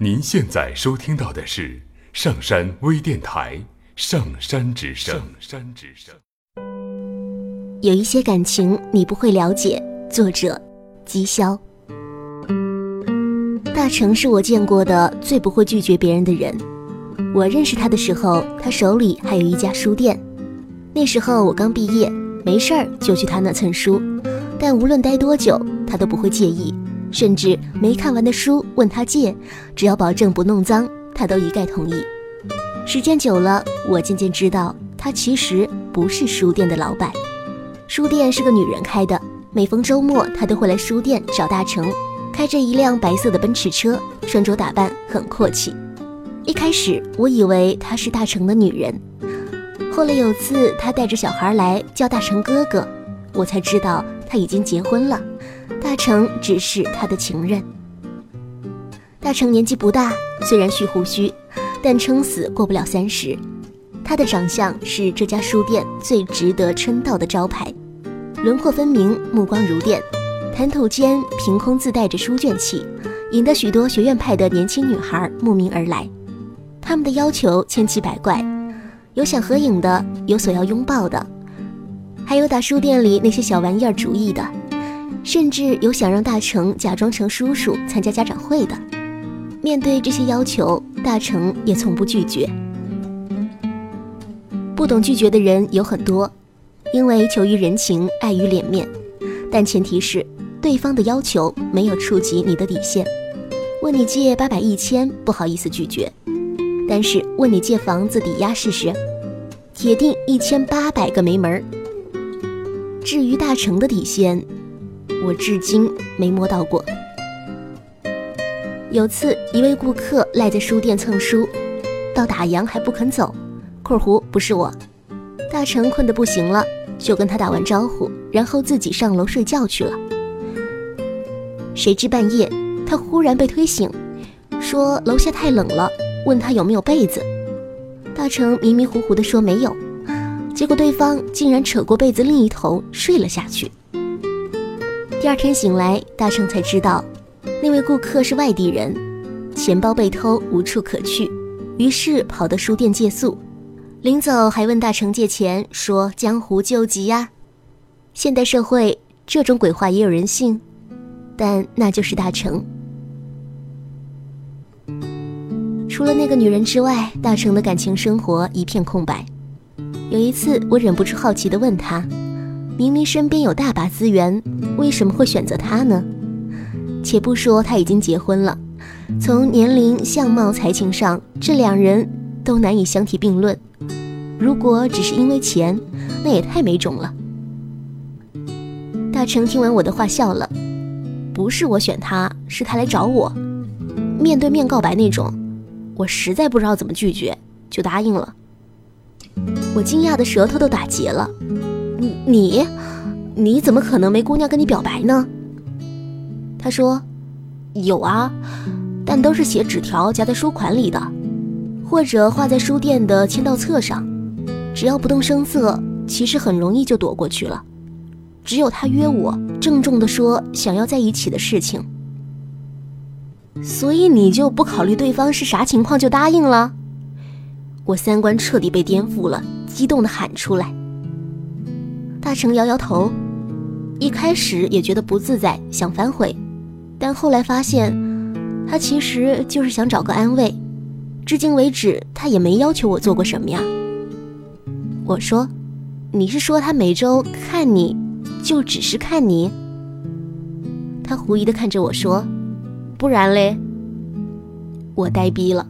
您现在收听到的是上山微电台《上山之声》。上山之声。有一些感情你不会了解。作者：姬潇。大成是我见过的最不会拒绝别人的人。我认识他的时候，他手里还有一家书店。那时候我刚毕业，没事儿就去他那蹭书，但无论待多久，他都不会介意。甚至没看完的书问他借，只要保证不弄脏，他都一概同意。时间久了，我渐渐知道他其实不是书店的老板。书店是个女人开的，每逢周末他都会来书店找大成，开着一辆白色的奔驰车，穿着打扮很阔气。一开始我以为她是大成的女人，后来有次他带着小孩来叫大成哥哥，我才知道他已经结婚了。大成只是他的情人。大成年纪不大，虽然蓄胡须，但撑死过不了三十。他的长相是这家书店最值得称道的招牌，轮廓分明，目光如电，谈吐间凭空自带着书卷气，引得许多学院派的年轻女孩慕名而来。他们的要求千奇百怪，有想合影的，有索要拥抱的，还有打书店里那些小玩意儿主意的。甚至有想让大成假装成叔叔参加家长会的。面对这些要求，大成也从不拒绝。不懂拒绝的人有很多，因为求于人情，碍于脸面。但前提是对方的要求没有触及你的底线。问你借八百一千，不好意思拒绝；但是问你借房子抵押试试，铁定一千八百个没门儿。至于大成的底线。我至今没摸到过。有次，一位顾客赖在书店蹭书，到打烊还不肯走。括弧不是我，大成困得不行了，就跟他打完招呼，然后自己上楼睡觉去了。谁知半夜，他忽然被推醒，说楼下太冷了，问他有没有被子。大成迷迷糊糊地说没有，结果对方竟然扯过被子另一头睡了下去。第二天醒来，大成才知道，那位顾客是外地人，钱包被偷，无处可去，于是跑到书店借宿。临走还问大成借钱，说江湖救急呀。现代社会这种鬼话也有人信，但那就是大成。除了那个女人之外，大成的感情生活一片空白。有一次，我忍不住好奇地问他。明明身边有大把资源，为什么会选择他呢？且不说他已经结婚了，从年龄、相貌、才情上，这两人都难以相提并论。如果只是因为钱，那也太没种了。大成听完我的话笑了，不是我选他，是他来找我，面对面告白那种，我实在不知道怎么拒绝，就答应了。我惊讶的舌头都打结了。你，你怎么可能没姑娘跟你表白呢？他说：“有啊，但都是写纸条夹在书款里的，或者画在书店的签到册上。只要不动声色，其实很容易就躲过去了。只有他约我，郑重地说想要在一起的事情。所以你就不考虑对方是啥情况就答应了？”我三观彻底被颠覆了，激动地喊出来。大成摇摇头，一开始也觉得不自在，想反悔，但后来发现，他其实就是想找个安慰。至今为止，他也没要求我做过什么呀。我说：“你是说他每周看你就只是看你？”他狐疑的看着我说：“不然嘞？”我呆逼了。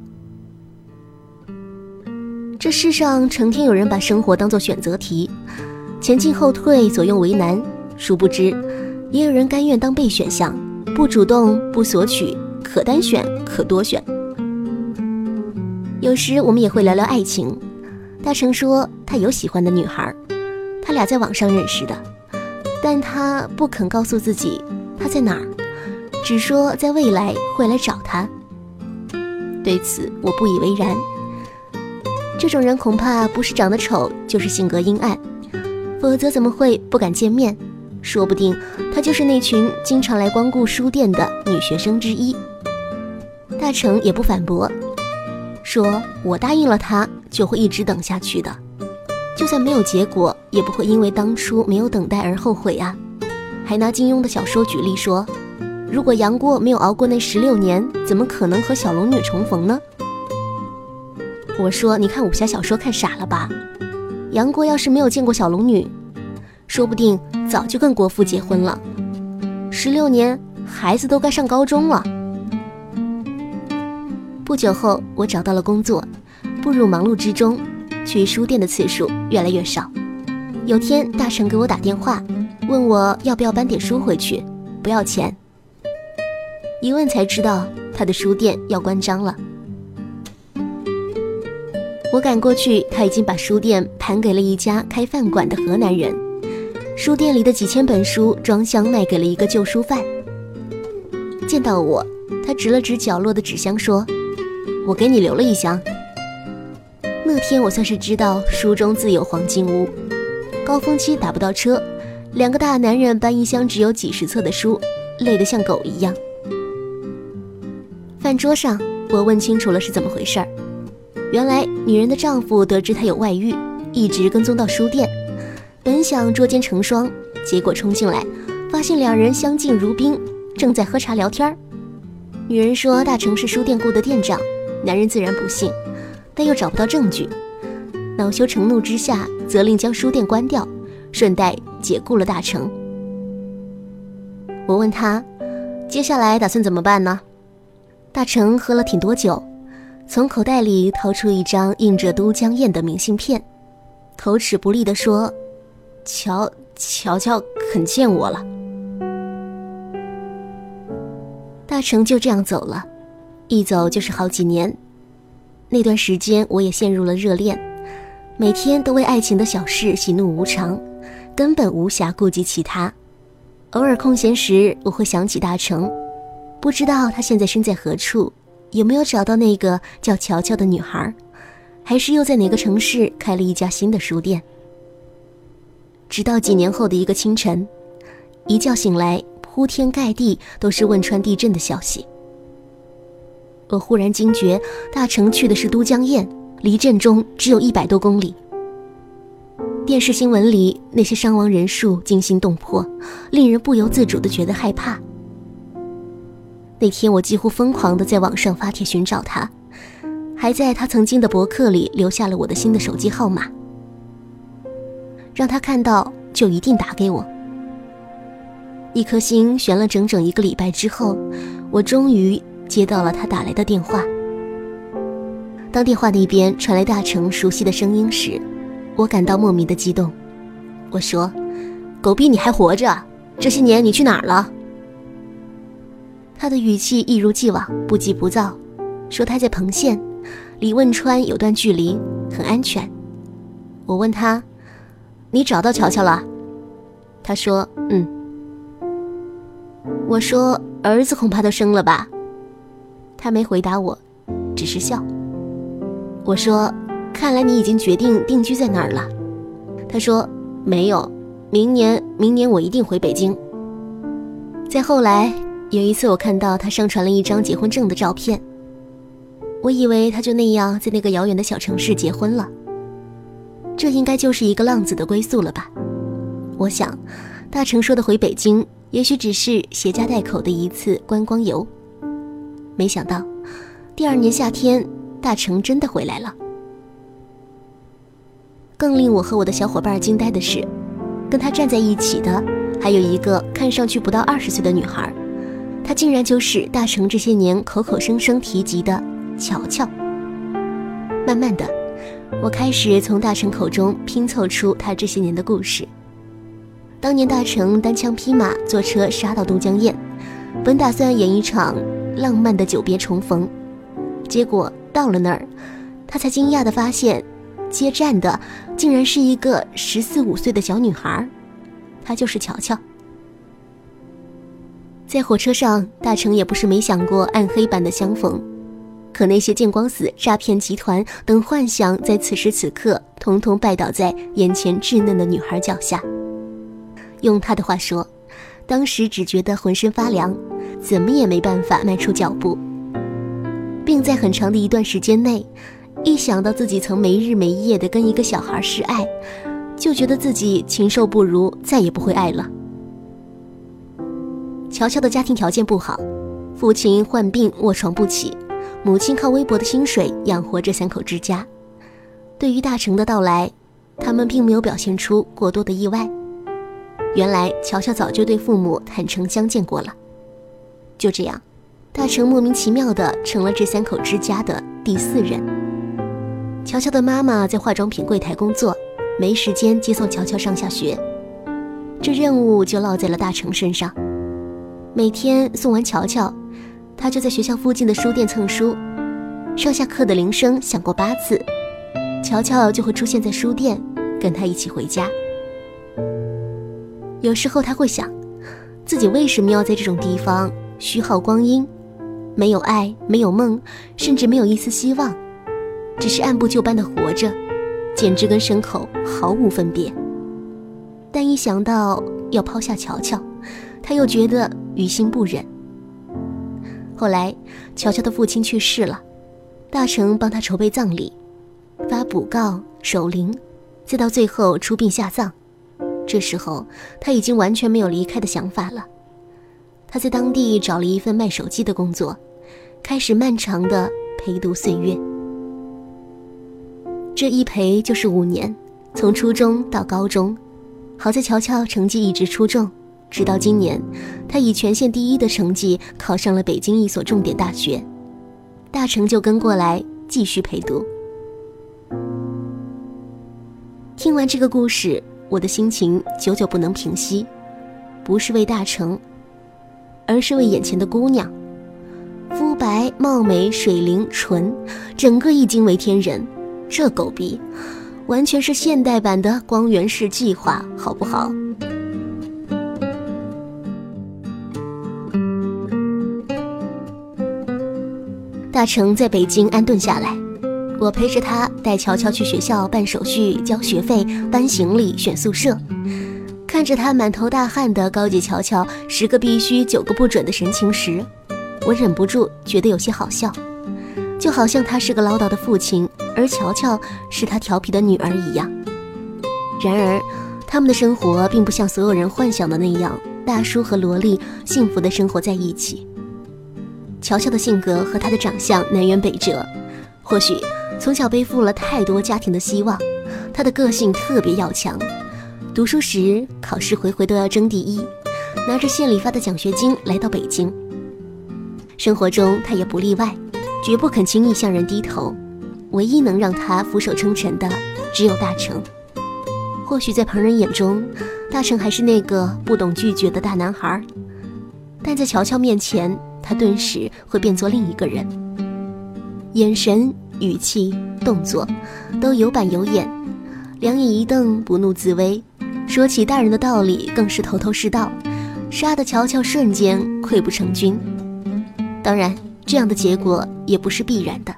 这世上成天有人把生活当做选择题。前进后退，左右为难。殊不知，也有人甘愿当备选项，不主动，不索取，可单选，可多选。有时我们也会聊聊爱情。大成说他有喜欢的女孩，他俩在网上认识的，但他不肯告诉自己他在哪儿，只说在未来会来找他。对此我不以为然。这种人恐怕不是长得丑，就是性格阴暗。否则怎么会不敢见面？说不定她就是那群经常来光顾书店的女学生之一。大成也不反驳，说我答应了他，就会一直等下去的，就算没有结果，也不会因为当初没有等待而后悔啊。还拿金庸的小说举例说，如果杨过没有熬过那十六年，怎么可能和小龙女重逢呢？我说，你看武侠小说看傻了吧？杨过要是没有见过小龙女，说不定早就跟国父结婚了。十六年，孩子都该上高中了。不久后，我找到了工作，步入忙碌之中，去书店的次数越来越少。有天，大成给我打电话。问我要不要搬点书回去，不要钱。一问才知道他的书店要关张了。我赶过去，他已经把书店盘给了一家开饭馆的河南人。书店里的几千本书装箱卖给了一个旧书贩。见到我，他指了指角落的纸箱，说：“我给你留了一箱。”那天我算是知道书中自有黄金屋。高峰期打不到车。两个大男人搬一箱只有几十册的书，累得像狗一样。饭桌上，我问清楚了是怎么回事儿。原来女人的丈夫得知她有外遇，一直跟踪到书店，本想捉奸成双，结果冲进来，发现两人相敬如宾，正在喝茶聊天儿。女人说大成是书店雇的店长，男人自然不信，但又找不到证据，恼羞成怒之下，责令将书店关掉。顺带解雇了大成。我问他，接下来打算怎么办呢？大成喝了挺多酒，从口袋里掏出一张印着都江堰的明信片，口齿不利地说：“乔乔乔肯见我了。”大成就这样走了，一走就是好几年。那段时间，我也陷入了热恋，每天都为爱情的小事喜怒无常。根本无暇顾及其他，偶尔空闲时，我会想起大成，不知道他现在身在何处，有没有找到那个叫乔乔的女孩，还是又在哪个城市开了一家新的书店。直到几年后的一个清晨，一觉醒来，铺天盖地都是汶川地震的消息，我忽然惊觉，大成去的是都江堰，离震中只有一百多公里。电视新闻里那些伤亡人数惊心动魄，令人不由自主地觉得害怕。那天我几乎疯狂地在网上发帖寻找他，还在他曾经的博客里留下了我的新的手机号码，让他看到就一定打给我。一颗心悬了整整一个礼拜之后，我终于接到了他打来的电话。当电话那边传来大成熟悉的声音时，我感到莫名的激动，我说：“狗逼，你还活着？这些年你去哪儿了？”他的语气一如既往，不急不躁，说他在彭县，离汶川有段距离，很安全。我问他：“你找到乔乔了？”他说：“嗯。”我说：“儿子恐怕都生了吧？”他没回答我，只是笑。我说。看来你已经决定定居在那儿了，他说没有，明年明年我一定回北京。再后来有一次，我看到他上传了一张结婚证的照片，我以为他就那样在那个遥远的小城市结婚了，这应该就是一个浪子的归宿了吧？我想，大成说的回北京，也许只是携家带口的一次观光游。没想到，第二年夏天，大成真的回来了。更令我和我的小伙伴惊呆的是，跟他站在一起的还有一个看上去不到二十岁的女孩，她竟然就是大成这些年口口声声提及的乔乔。慢慢的，我开始从大成口中拼凑出他这些年的故事。当年大成单枪匹马坐车杀到都江堰，本打算演一场浪漫的久别重逢，结果到了那儿，他才惊讶地发现。接站的竟然是一个十四五岁的小女孩，她就是乔乔。在火车上，大成也不是没想过暗黑般的相逢，可那些见光死、诈骗集团等幻想，在此时此刻，统统拜倒在眼前稚嫩的女孩脚下。用他的话说，当时只觉得浑身发凉，怎么也没办法迈出脚步。并在很长的一段时间内，一想到自己曾没日没夜的跟一个小孩示爱，就觉得自己禽兽不如，再也不会爱了。乔乔的家庭条件不好，父亲患病卧床不起，母亲靠微薄的薪水养活这三口之家。对于大成的到来，他们并没有表现出过多的意外。原来乔乔早就对父母坦诚相见过了。就这样，大成莫名其妙的成了这三口之家的第四人。乔乔的妈妈在化妆品柜台工作，没时间接送乔乔上下学，这任务就落在了大成身上。每天送完乔乔，他就在学校附近的书店蹭书。上下课的铃声响过八次，乔乔就会出现在书店，跟他一起回家。有时候他会想，自己为什么要在这种地方虚耗光阴？没有爱，没有梦，甚至没有一丝希望，只是按部就班的活着，简直跟牲口毫无分别。但一想到要抛下乔乔，他又觉得于心不忍。后来，乔乔的父亲去世了，大成帮他筹备葬礼，发卜告、守灵，再到最后出殡下葬。这时候，他已经完全没有离开的想法了。他在当地找了一份卖手机的工作，开始漫长的陪读岁月。这一陪就是五年，从初中到高中。好在乔乔成绩一直出众。直到今年，他以全县第一的成绩考上了北京一所重点大学，大成就跟过来继续陪读。听完这个故事，我的心情久久不能平息，不是为大成，而是为眼前的姑娘，肤白貌美、水灵纯，整个一惊为天人。这狗逼，完全是现代版的光源氏计划，好不好？大成在北京安顿下来，我陪着他带乔乔去学校办手续、交学费、搬行李、选宿舍，看着他满头大汗的高级乔乔十个必须九个不准的神情时，我忍不住觉得有些好笑，就好像他是个唠叨的父亲，而乔乔是他调皮的女儿一样。然而，他们的生活并不像所有人幻想的那样，大叔和萝莉幸福的生活在一起。乔乔的性格和她的长相南辕北辙，或许从小背负了太多家庭的希望，她的个性特别要强。读书时考试回回都要争第一，拿着县里发的奖学金来到北京。生活中她也不例外，绝不肯轻易向人低头。唯一能让她俯首称臣的，只有大成。或许在旁人眼中，大成还是那个不懂拒绝的大男孩，但在乔乔面前。他顿时会变作另一个人，眼神、语气、动作都有板有眼，两眼一瞪，不怒自威。说起大人的道理，更是头头是道，杀得乔乔瞬间溃不成军。当然，这样的结果也不是必然的。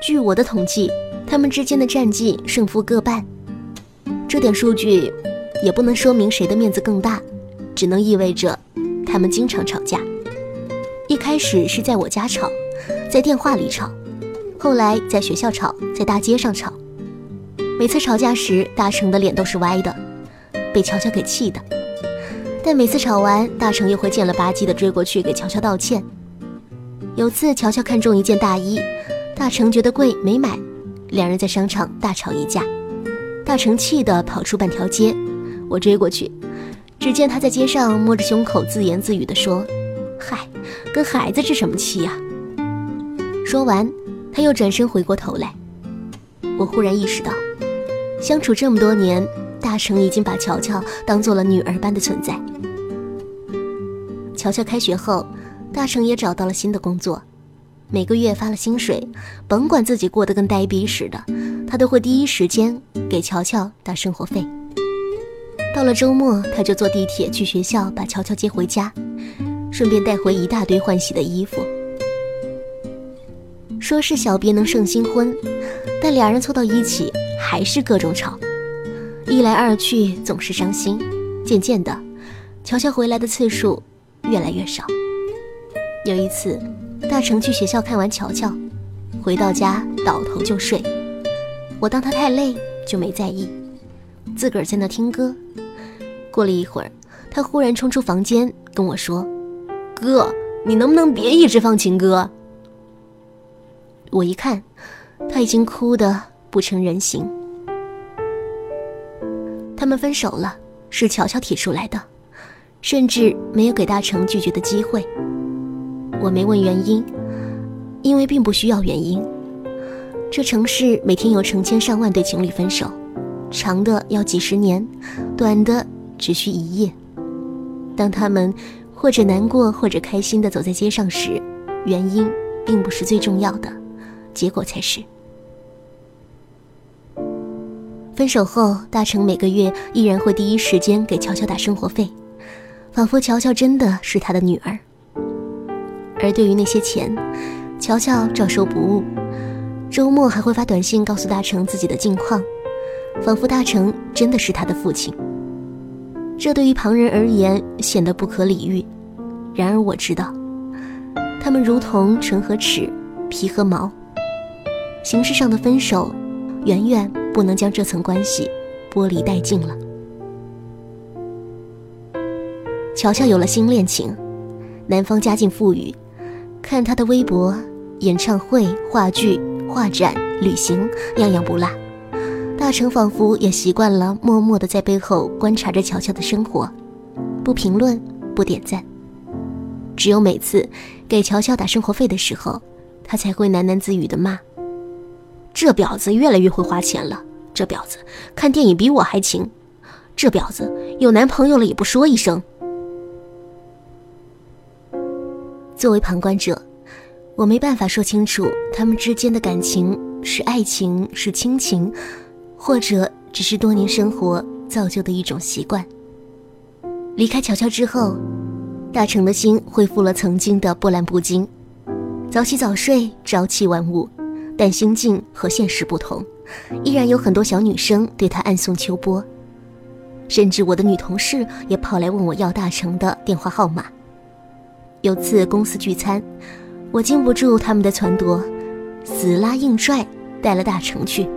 据我的统计，他们之间的战绩胜负各半。这点数据也不能说明谁的面子更大，只能意味着他们经常吵架。一开始是在我家吵，在电话里吵，后来在学校吵，在大街上吵。每次吵架时，大成的脸都是歪的，被乔乔给气的。但每次吵完，大成又会贱了吧唧的追过去给乔乔道歉。有次乔乔看中一件大衣，大成觉得贵没买，两人在商场大吵一架。大成气得跑出半条街，我追过去，只见他在街上摸着胸口自言自语地说。嗨，跟孩子置什么气呀？说完，他又转身回过头来。我忽然意识到，相处这么多年，大成已经把乔乔当做了女儿般的存在。乔乔开学后，大成也找到了新的工作，每个月发了薪水，甭管自己过得跟呆逼似的，他都会第一时间给乔乔打生活费。到了周末，他就坐地铁去学校把乔乔接回家。顺便带回一大堆换洗的衣服。说是小别能胜新婚，但俩人凑到一起还是各种吵，一来二去总是伤心。渐渐的，乔乔回来的次数越来越少。有一次，大成去学校看完乔乔，回到家倒头就睡。我当他太累，就没在意，自个儿在那听歌。过了一会儿，他忽然冲出房间跟我说：“哥，你能不能别一直放情歌？”我一看，他已经哭得不成人形。他们分手了，是乔乔提出来的，甚至没有给大成拒绝的机会。我没问原因，因为并不需要原因。这城市每天有成千上万对情侣分手，长的要几十年，短的只需一夜。当他们或者难过或者开心的走在街上时，原因并不是最重要的，结果才是。分手后，大成每个月依然会第一时间给乔乔打生活费，仿佛乔乔真的是他的女儿。而对于那些钱，乔乔照收不误，周末还会发短信告诉大成自己的近况，仿佛大成真的是他的父亲。这对于旁人而言显得不可理喻，然而我知道，他们如同唇和齿，皮和毛。形式上的分手，远远。不能将这层关系剥离殆尽了。乔乔有了新恋情，男方家境富裕，看他的微博，演唱会、话剧、画展、旅行，样样不落。大成仿佛也习惯了默默的在背后观察着乔乔的生活，不评论，不点赞。只有每次给乔乔打生活费的时候，他才会喃喃自语的骂。这婊子越来越会花钱了。这婊子看电影比我还勤。这婊子有男朋友了也不说一声。作为旁观者，我没办法说清楚他们之间的感情是爱情是亲情，或者只是多年生活造就的一种习惯。离开乔乔之后，大成的心恢复了曾经的波澜不惊，早起早睡，朝气晚舞。但心境和现实不同，依然有很多小女生对他暗送秋波，甚至我的女同事也跑来问我要大成的电话号码。有次公司聚餐，我经不住他们的撺掇，死拉硬拽带了大成去。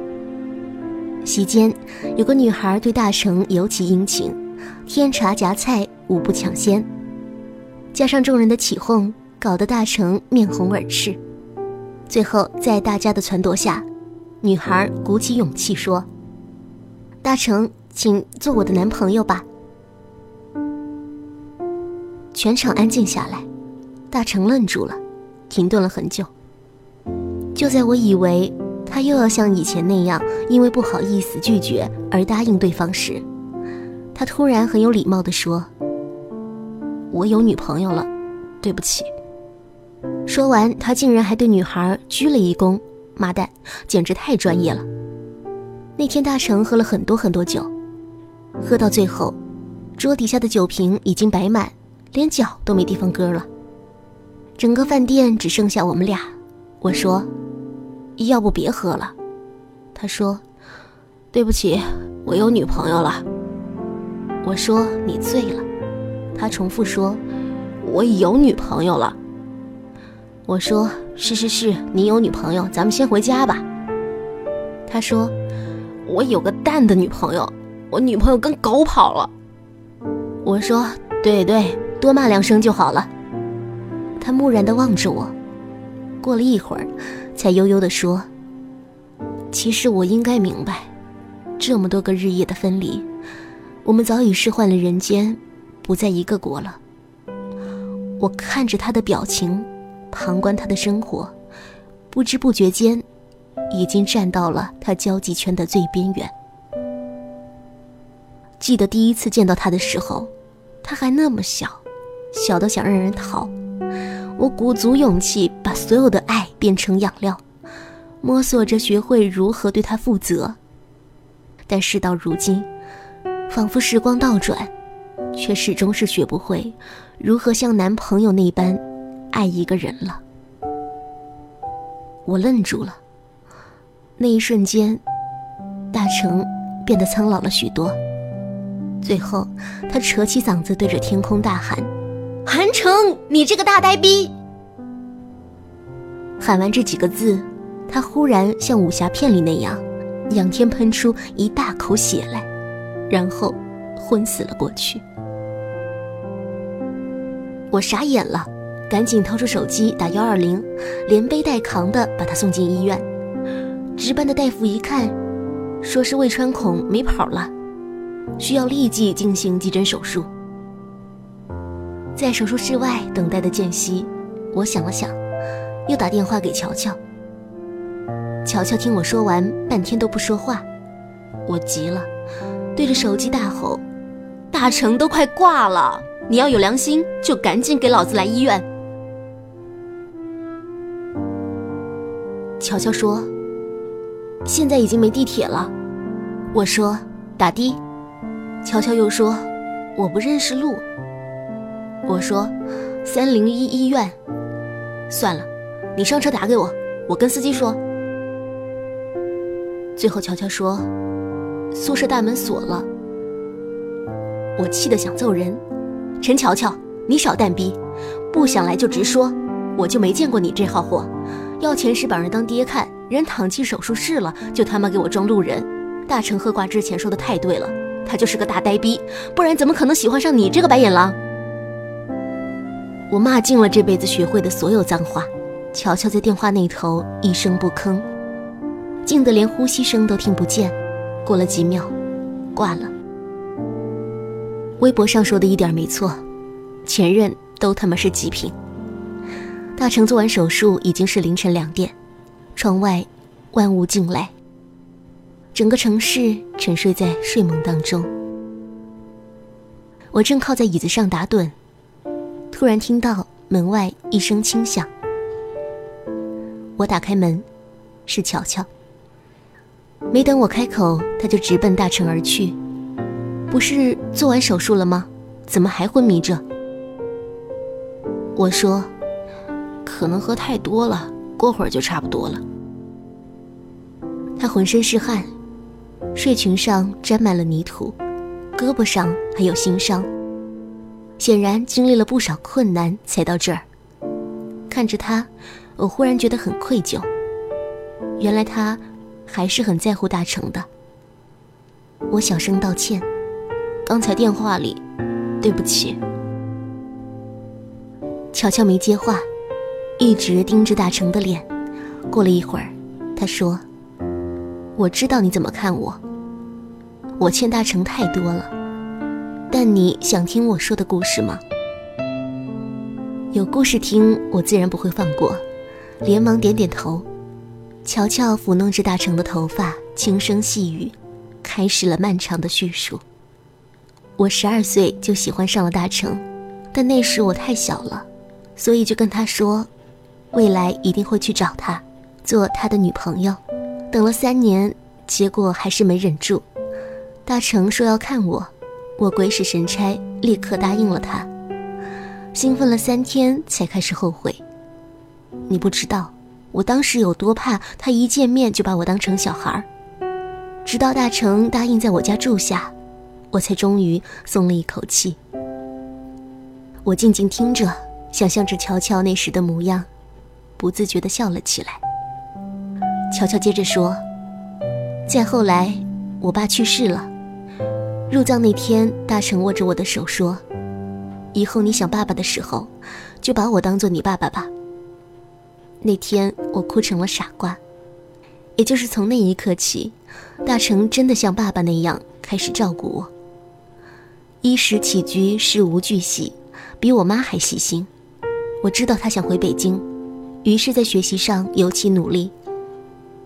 席间，有个女孩对大成尤其殷勤，添茶夹菜无不抢先，加上众人的起哄，搞得大成面红耳赤。最后，在大家的撺掇下，女孩鼓起勇气说：“大成，请做我的男朋友吧。”全场安静下来，大成愣住了，停顿了很久。就在我以为他又要像以前那样，因为不好意思拒绝而答应对方时，他突然很有礼貌地说：“我有女朋友了，对不起。”说完，他竟然还对女孩鞠了一躬，妈蛋，简直太专业了。那天大成喝了很多很多酒，喝到最后，桌底下的酒瓶已经摆满，连脚都没地方搁了。整个饭店只剩下我们俩。我说：“要不别喝了。”他说：“对不起，我有女朋友了。”我说：“你醉了。”他重复说：“我有女朋友了。”我说是是是，你有女朋友，咱们先回家吧。他说我有个蛋的女朋友，我女朋友跟狗跑了。我说对对，多骂两声就好了。他木然地望着我，过了一会儿，才悠悠地说：“其实我应该明白，这么多个日夜的分离，我们早已是换了人间，不在一个国了。”我看着他的表情。旁观他的生活，不知不觉间，已经站到了他交际圈的最边缘。记得第一次见到他的时候，他还那么小，小到想让人逃。我鼓足勇气，把所有的爱变成养料，摸索着学会如何对他负责。但事到如今，仿佛时光倒转，却始终是学不会如何像男朋友那般。爱一个人了，我愣住了。那一瞬间，大成变得苍老了许多。最后，他扯起嗓子对着天空大喊：“韩城，你这个大呆逼！”喊完这几个字，他忽然像武侠片里那样，仰天喷出一大口血来，然后昏死了过去。我傻眼了，赶紧掏出手机打幺二零，连背带扛的把他送进医院。值班的大夫一看，说是胃穿孔没跑了，需要立即进行急诊手术。在手术室外等待的间隙，我想了想，又打电话给乔乔。乔乔听我说完，半天都不说话。我急了，对着手机大吼：“大成都快挂了！”你要有良心，就赶紧给老子来医院。乔乔说：“现在已经没地铁了。”我说：“打的。”乔乔又说：“我不认识路。”我说：“三零一医院。”算了，你上车打给我，我跟司机说。最后，乔乔说：“宿舍大门锁了。”我气得想揍人。陈乔乔，你少蛋逼，不想来就直说，我就没见过你这号货，要钱是把人当爹看，人躺进手术室了，就他妈给我装路人。大成喝挂之前说的太对了，他就是个大呆逼，不然怎么可能喜欢上你这个白眼狼？我骂尽了这辈子学会的所有脏话，乔乔在电话那头一声不吭，静得连呼吸声都听不见。过了几秒，挂了。微博上说的一点没错，前任都他妈是极品。大成做完手术已经是凌晨两点，窗外万物静来，整个城市沉睡在睡梦当中。我正靠在椅子上打盹，突然听到门外一声轻响。我打开门，是乔乔。没等我开口，他就直奔大成而去。不是做完手术了吗？怎么还昏迷着？我说，可能喝太多了，过会儿就差不多了。他浑身是汗，睡裙上沾满了泥土，胳膊上还有新伤，显然经历了不少困难才到这儿。看着他，我忽然觉得很愧疚。原来他还是很在乎大成的。我小声道歉。刚才电话里，对不起。乔乔没接话，一直盯着大成的脸。过了一会儿，他说：“我知道你怎么看我，我欠大成太多了。但你想听我说的故事吗？有故事听，我自然不会放过。”连忙点点头。乔乔抚弄着大成的头发，轻声细语，开始了漫长的叙述。我十二岁就喜欢上了大成，但那时我太小了，所以就跟他说，未来一定会去找他，做他的女朋友。等了三年，结果还是没忍住。大成说要看我，我鬼使神差，立刻答应了他。兴奋了三天，才开始后悔。你不知道，我当时有多怕他一见面就把我当成小孩直到大成答应在我家住下。我才终于松了一口气。我静静听着，想象着乔乔那时的模样，不自觉地笑了起来。乔乔接着说：“再后来，我爸去世了。入葬那天，大成握着我的手说：‘以后你想爸爸的时候，就把我当做你爸爸吧。’那天我哭成了傻瓜。也就是从那一刻起，大成真的像爸爸那样开始照顾我。”衣食起居事无巨细，比我妈还细心。我知道他想回北京，于是，在学习上尤其努力。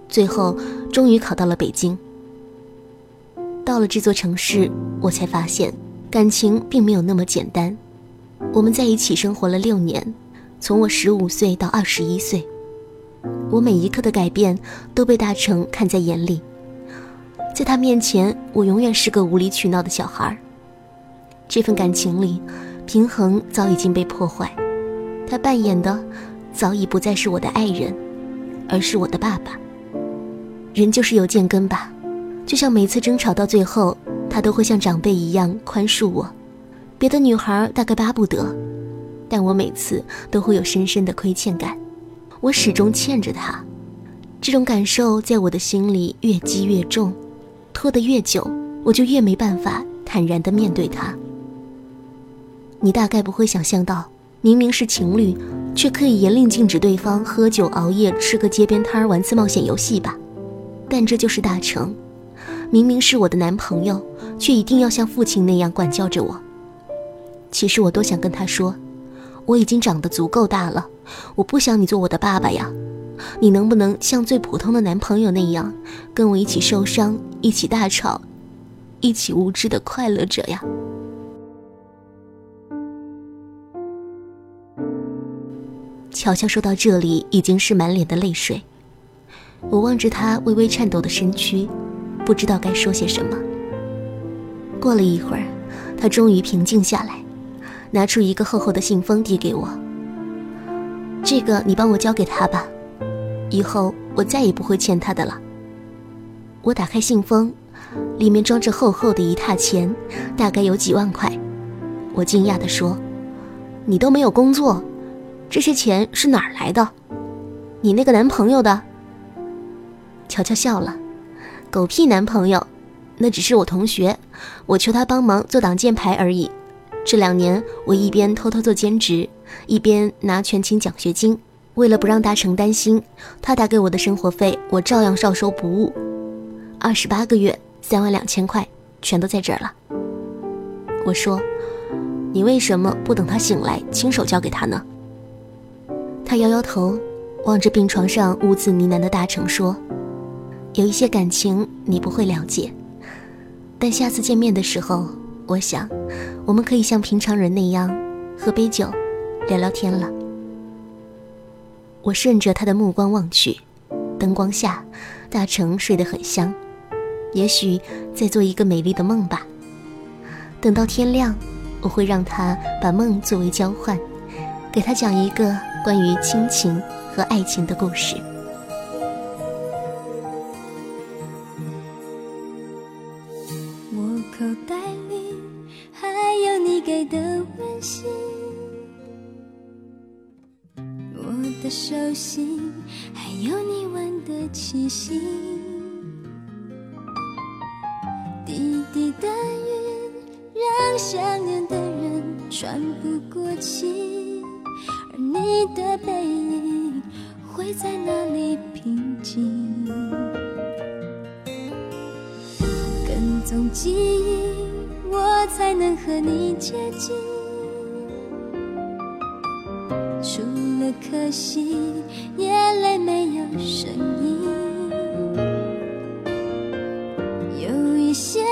最后，终于考到了北京。到了这座城市，我才发现，感情并没有那么简单。我们在一起生活了六年，从我十五岁到二十一岁，我每一刻的改变都被大成看在眼里。在他面前，我永远是个无理取闹的小孩。这份感情里，平衡早已经被破坏。他扮演的早已不再是我的爱人，而是我的爸爸。人就是有贱根吧，就像每次争吵到最后，他都会像长辈一样宽恕我。别的女孩大概巴不得，但我每次都会有深深的亏欠感。我始终欠着他。这种感受在我的心里越积越重，拖得越久，我就越没办法坦然地面对他。你大概不会想象到，明明是情侣，却可以严令禁止对方喝酒、熬夜、吃个街边摊、玩次冒险游戏吧？但这就是大成。明明是我的男朋友，却一定要像父亲那样管教着我。其实我多想跟他说，我已经长得足够大了，我不想你做我的爸爸呀。你能不能像最普通的男朋友那样，跟我一起受伤，一起大吵，一起无知的快乐着呀？乔乔说到这里，已经是满脸的泪水。我望着他微微颤抖的身躯，不知道该说些什么。过了一会儿，他终于平静下来，拿出一个厚厚的信封递给我。这个你帮我交给他吧。以后我再也不会欠他的了。我打开信封，里面装着厚厚的一沓钱，大概有几万块。我惊讶地说：“你都没有工作，这些钱是哪儿来的？你那个男朋友的？”乔乔笑了：“狗屁男朋友，那只是我同学，我求他帮忙做挡箭牌而已。这两年我一边偷偷做兼职，一边拿全勤奖学金。”为了不让大成担心，他打给我的生活费，我照样照收不误。二十八个月，三万两千块，全都在这儿了。我说：“你为什么不等他醒来，亲手交给他呢？”他摇摇头，望着病床上兀自呢喃的大成说：“有一些感情你不会了解，但下次见面的时候，我想，我们可以像平常人那样，喝杯酒，聊聊天了。”我顺着他的目光望去，灯光下，大成睡得很香，也许在做一个美丽的梦吧。等到天亮，我会让他把梦作为交换，给他讲一个关于亲情和爱情的故事。心，我。的手心，还有你吻的气息。滴滴的雨，让想念的人喘不过气。而你的背影，会在哪里平静？跟踪记忆，我才能和你接近。可惜，眼泪没有声音。有一些人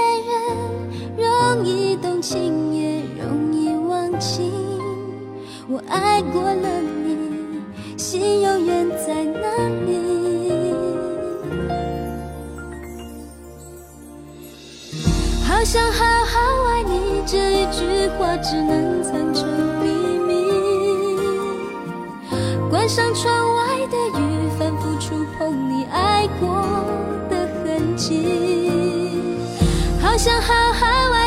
容易动情，也容易忘情。我爱过了你，心永远在哪里？好想好好爱你，这一句话只能上窗外的雨，反复触碰你爱过的痕迹。好想好好爱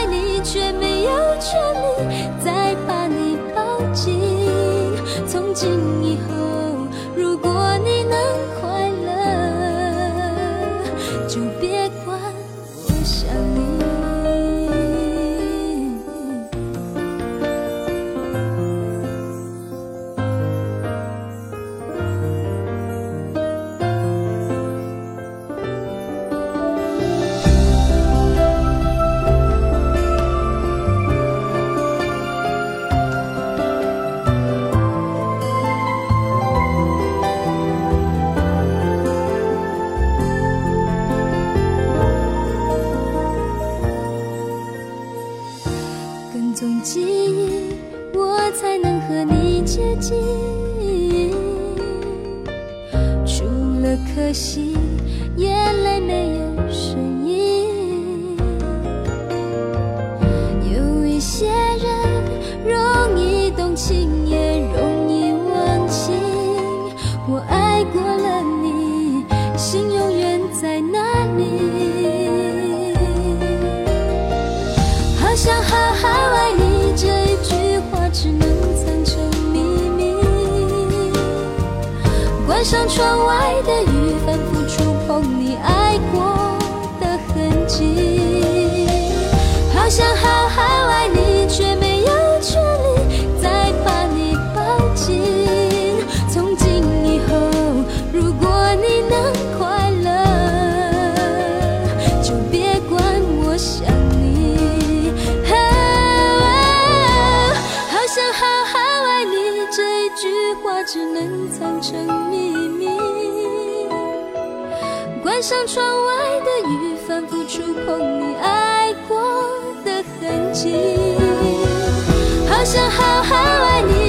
可惜眼泪没有声音有一些人容易动情也容易忘记我爱过了你心永远在哪里。好想好好爱你这一句话只能藏成秘密。关上窗外只能藏成秘密关上窗外的雨反复触碰你爱过的痕迹。好想好好爱你